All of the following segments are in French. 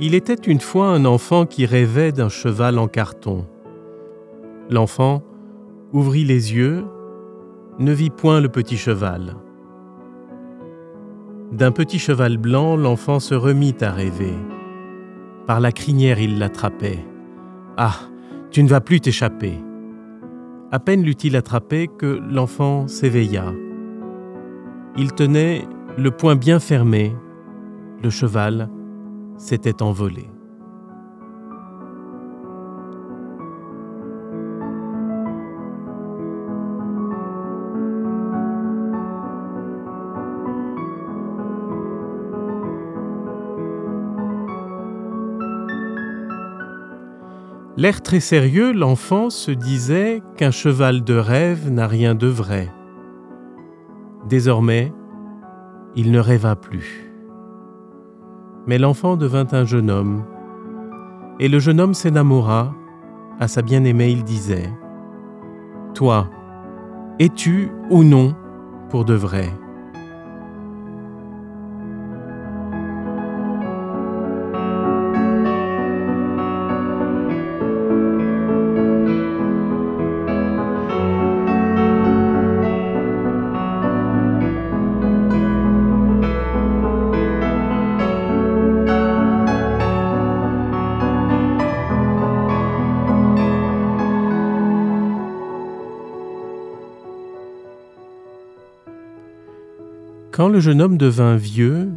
Il était une fois un enfant qui rêvait d'un cheval en carton. L'enfant ouvrit les yeux, ne vit point le petit cheval. D'un petit cheval blanc, l'enfant se remit à rêver. Par la crinière, il l'attrapait. Ah, tu ne vas plus t'échapper. À peine l'eut-il attrapé que l'enfant s'éveilla. Il tenait le poing bien fermé. Le cheval s'était envolé. L'air très sérieux, l'enfant se disait qu'un cheval de rêve n'a rien de vrai. Désormais, il ne rêva plus. Mais l'enfant devint un jeune homme, et le jeune homme s'énamora. À sa bien-aimée, il disait Toi, es-tu ou non pour de vrai? Quand le jeune homme devint vieux,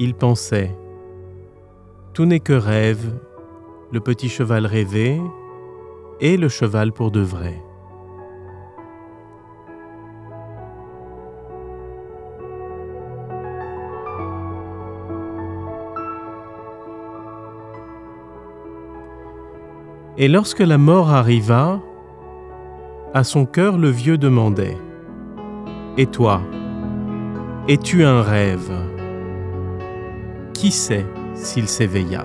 il pensait Tout n'est que rêve, le petit cheval rêvé et le cheval pour de vrai. Et lorsque la mort arriva, à son cœur le vieux demandait Et toi es-tu un rêve? Qui sait s'il s'éveilla?